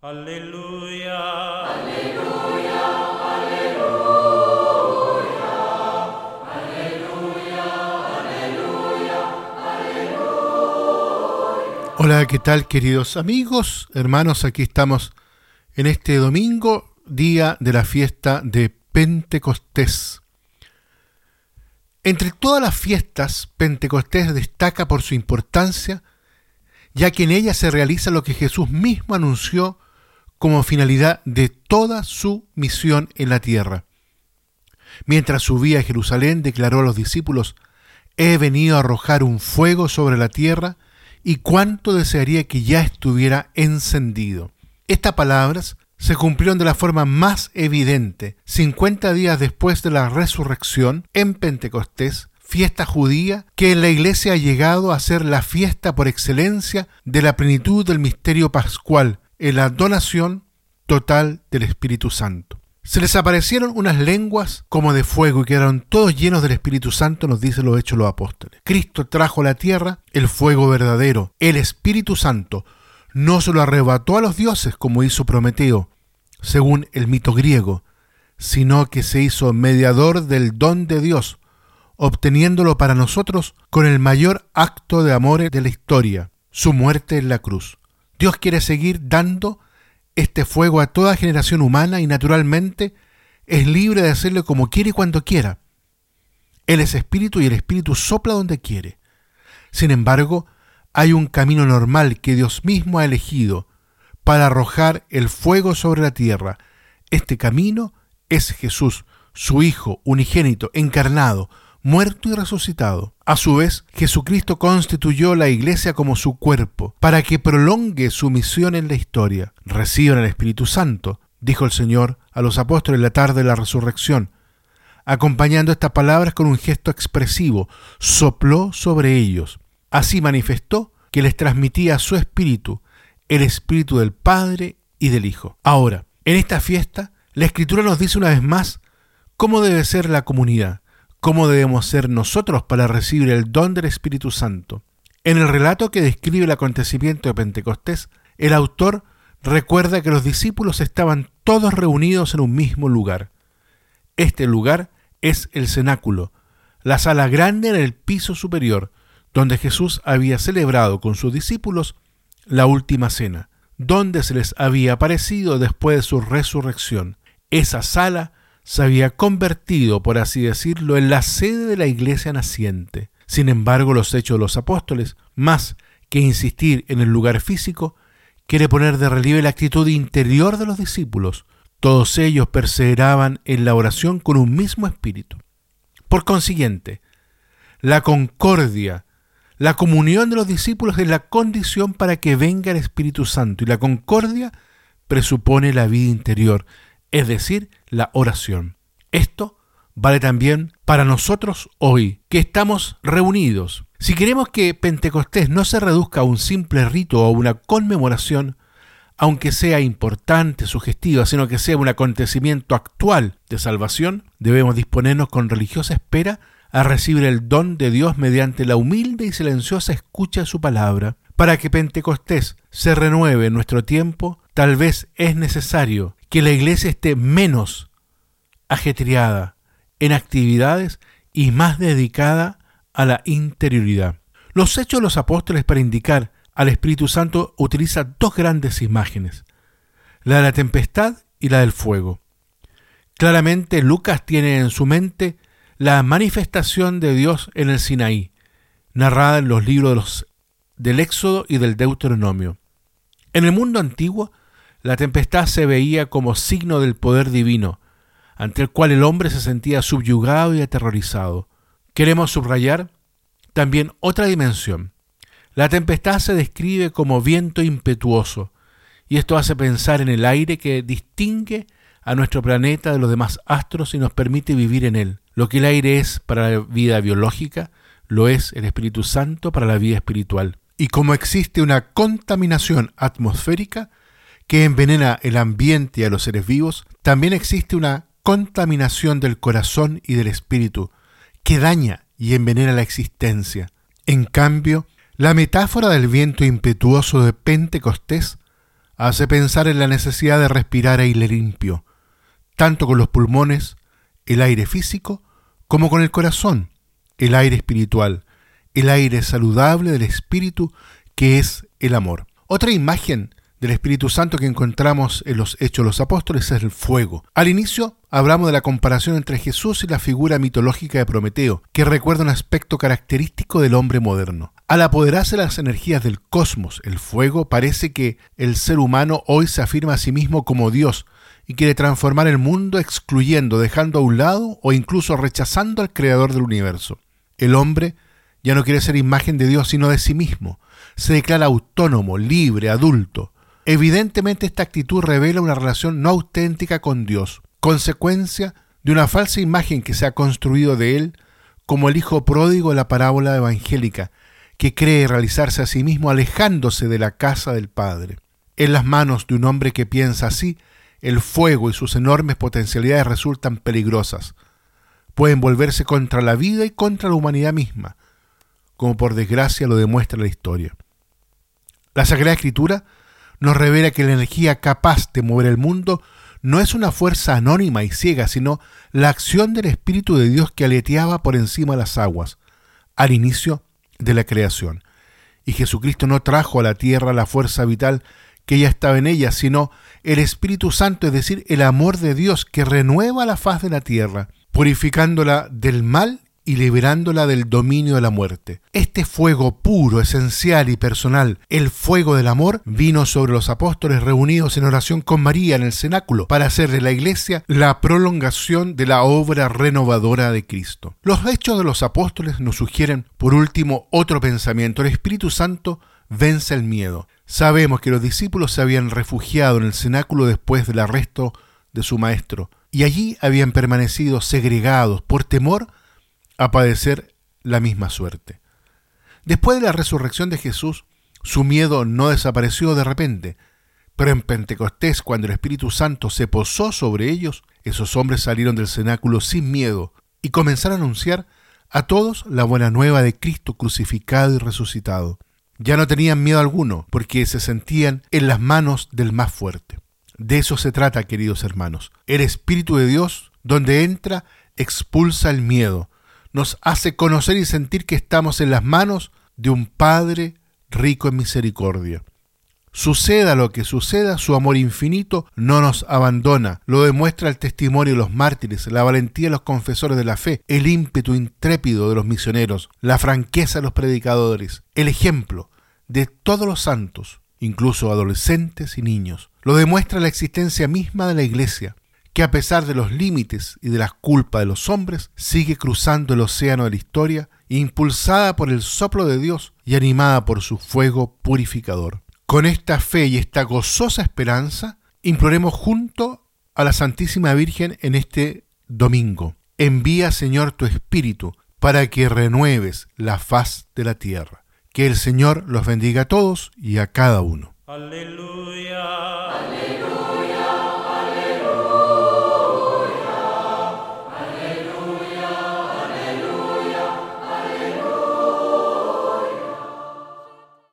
Aleluya. Aleluya. Aleluya. Hola, ¿qué tal queridos amigos, hermanos? Aquí estamos en este domingo, día de la fiesta de Pentecostés. Entre todas las fiestas, Pentecostés destaca por su importancia, ya que en ella se realiza lo que Jesús mismo anunció como finalidad de toda su misión en la tierra. Mientras subía a Jerusalén, declaró a los discípulos, He venido a arrojar un fuego sobre la tierra, y cuánto desearía que ya estuviera encendido. Estas palabras se cumplieron de la forma más evidente 50 días después de la resurrección en Pentecostés, fiesta judía que en la iglesia ha llegado a ser la fiesta por excelencia de la plenitud del misterio pascual, en la donación total del Espíritu Santo. Se les aparecieron unas lenguas como de fuego y quedaron todos llenos del Espíritu Santo, nos dice los hechos los apóstoles. Cristo trajo a la tierra el fuego verdadero, el Espíritu Santo. No se lo arrebató a los dioses como hizo Prometeo, según el mito griego, sino que se hizo mediador del don de Dios, obteniéndolo para nosotros con el mayor acto de amor de la historia, su muerte en la cruz. Dios quiere seguir dando este fuego a toda generación humana y naturalmente es libre de hacerlo como quiere y cuando quiera. Él es espíritu y el espíritu sopla donde quiere. Sin embargo, hay un camino normal que Dios mismo ha elegido para arrojar el fuego sobre la tierra. Este camino es Jesús, su Hijo unigénito, encarnado, muerto y resucitado. A su vez, Jesucristo constituyó la iglesia como su cuerpo, para que prolongue su misión en la historia. Reciban el Espíritu Santo, dijo el Señor a los apóstoles la tarde de la resurrección. Acompañando estas palabras con un gesto expresivo, sopló sobre ellos. Así manifestó que les transmitía su espíritu, el espíritu del Padre y del Hijo. Ahora, en esta fiesta, la Escritura nos dice una vez más cómo debe ser la comunidad cómo debemos ser nosotros para recibir el don del Espíritu Santo. En el relato que describe el acontecimiento de Pentecostés, el autor recuerda que los discípulos estaban todos reunidos en un mismo lugar. Este lugar es el cenáculo, la sala grande en el piso superior, donde Jesús había celebrado con sus discípulos la última cena, donde se les había aparecido después de su resurrección. Esa sala se había convertido, por así decirlo, en la sede de la iglesia naciente. Sin embargo, los hechos de los apóstoles, más que insistir en el lugar físico, quiere poner de relieve la actitud interior de los discípulos. Todos ellos perseveraban en la oración con un mismo espíritu. Por consiguiente, la concordia, la comunión de los discípulos es la condición para que venga el Espíritu Santo y la concordia presupone la vida interior, es decir, la oración. Esto vale también para nosotros hoy, que estamos reunidos. Si queremos que Pentecostés no se reduzca a un simple rito o una conmemoración, aunque sea importante, sugestiva, sino que sea un acontecimiento actual de salvación, debemos disponernos con religiosa espera a recibir el don de Dios mediante la humilde y silenciosa escucha de su palabra. Para que Pentecostés se renueve en nuestro tiempo, tal vez es necesario que la iglesia esté menos ajetreada en actividades y más dedicada a la interioridad. Los hechos de los apóstoles para indicar al Espíritu Santo utiliza dos grandes imágenes, la de la tempestad y la del fuego. Claramente Lucas tiene en su mente la manifestación de Dios en el Sinaí, narrada en los libros del Éxodo y del Deuteronomio. En el mundo antiguo, la tempestad se veía como signo del poder divino, ante el cual el hombre se sentía subyugado y aterrorizado. Queremos subrayar también otra dimensión. La tempestad se describe como viento impetuoso, y esto hace pensar en el aire que distingue a nuestro planeta de los demás astros y nos permite vivir en él. Lo que el aire es para la vida biológica, lo es el Espíritu Santo para la vida espiritual. Y como existe una contaminación atmosférica, que envenena el ambiente y a los seres vivos, también existe una contaminación del corazón y del espíritu que daña y envenena la existencia. En cambio, la metáfora del viento impetuoso de Pentecostés hace pensar en la necesidad de respirar aire limpio, tanto con los pulmones, el aire físico, como con el corazón, el aire espiritual, el aire saludable del espíritu que es el amor. Otra imagen del Espíritu Santo que encontramos en los Hechos de los Apóstoles es el fuego. Al inicio hablamos de la comparación entre Jesús y la figura mitológica de Prometeo, que recuerda un aspecto característico del hombre moderno. Al apoderarse de las energías del cosmos, el fuego, parece que el ser humano hoy se afirma a sí mismo como Dios y quiere transformar el mundo excluyendo, dejando a un lado o incluso rechazando al creador del universo. El hombre ya no quiere ser imagen de Dios sino de sí mismo. Se declara autónomo, libre, adulto. Evidentemente esta actitud revela una relación no auténtica con Dios, consecuencia de una falsa imagen que se ha construido de él como el hijo pródigo de la parábola evangélica, que cree realizarse a sí mismo alejándose de la casa del Padre. En las manos de un hombre que piensa así, el fuego y sus enormes potencialidades resultan peligrosas. Pueden volverse contra la vida y contra la humanidad misma, como por desgracia lo demuestra la historia. La Sagrada Escritura nos revela que la energía capaz de mover el mundo no es una fuerza anónima y ciega, sino la acción del Espíritu de Dios que aleteaba por encima de las aguas, al inicio de la creación. Y Jesucristo no trajo a la tierra la fuerza vital que ya estaba en ella, sino el Espíritu Santo, es decir, el amor de Dios que renueva la faz de la tierra, purificándola del mal y liberándola del dominio de la muerte. Este fuego puro, esencial y personal, el fuego del amor, vino sobre los apóstoles reunidos en oración con María en el cenáculo para hacer de la iglesia la prolongación de la obra renovadora de Cristo. Los hechos de los apóstoles nos sugieren, por último, otro pensamiento. El Espíritu Santo vence el miedo. Sabemos que los discípulos se habían refugiado en el cenáculo después del arresto de su maestro, y allí habían permanecido segregados por temor a padecer la misma suerte. Después de la resurrección de Jesús, su miedo no desapareció de repente, pero en Pentecostés, cuando el Espíritu Santo se posó sobre ellos, esos hombres salieron del cenáculo sin miedo y comenzaron a anunciar a todos la buena nueva de Cristo crucificado y resucitado. Ya no tenían miedo alguno, porque se sentían en las manos del más fuerte. De eso se trata, queridos hermanos. El Espíritu de Dios, donde entra, expulsa el miedo, nos hace conocer y sentir que estamos en las manos de un Padre rico en misericordia. Suceda lo que suceda, su amor infinito no nos abandona. Lo demuestra el testimonio de los mártires, la valentía de los confesores de la fe, el ímpetu intrépido de los misioneros, la franqueza de los predicadores, el ejemplo de todos los santos, incluso adolescentes y niños. Lo demuestra la existencia misma de la Iglesia, que a pesar de los límites y de las culpas de los hombres, sigue cruzando el océano de la historia, impulsada por el soplo de Dios y animada por su fuego purificador. Con esta fe y esta gozosa esperanza, imploremos junto a la Santísima Virgen en este domingo. Envía, Señor, tu Espíritu para que renueves la faz de la tierra. Que el Señor los bendiga a todos y a cada uno. Aleluya.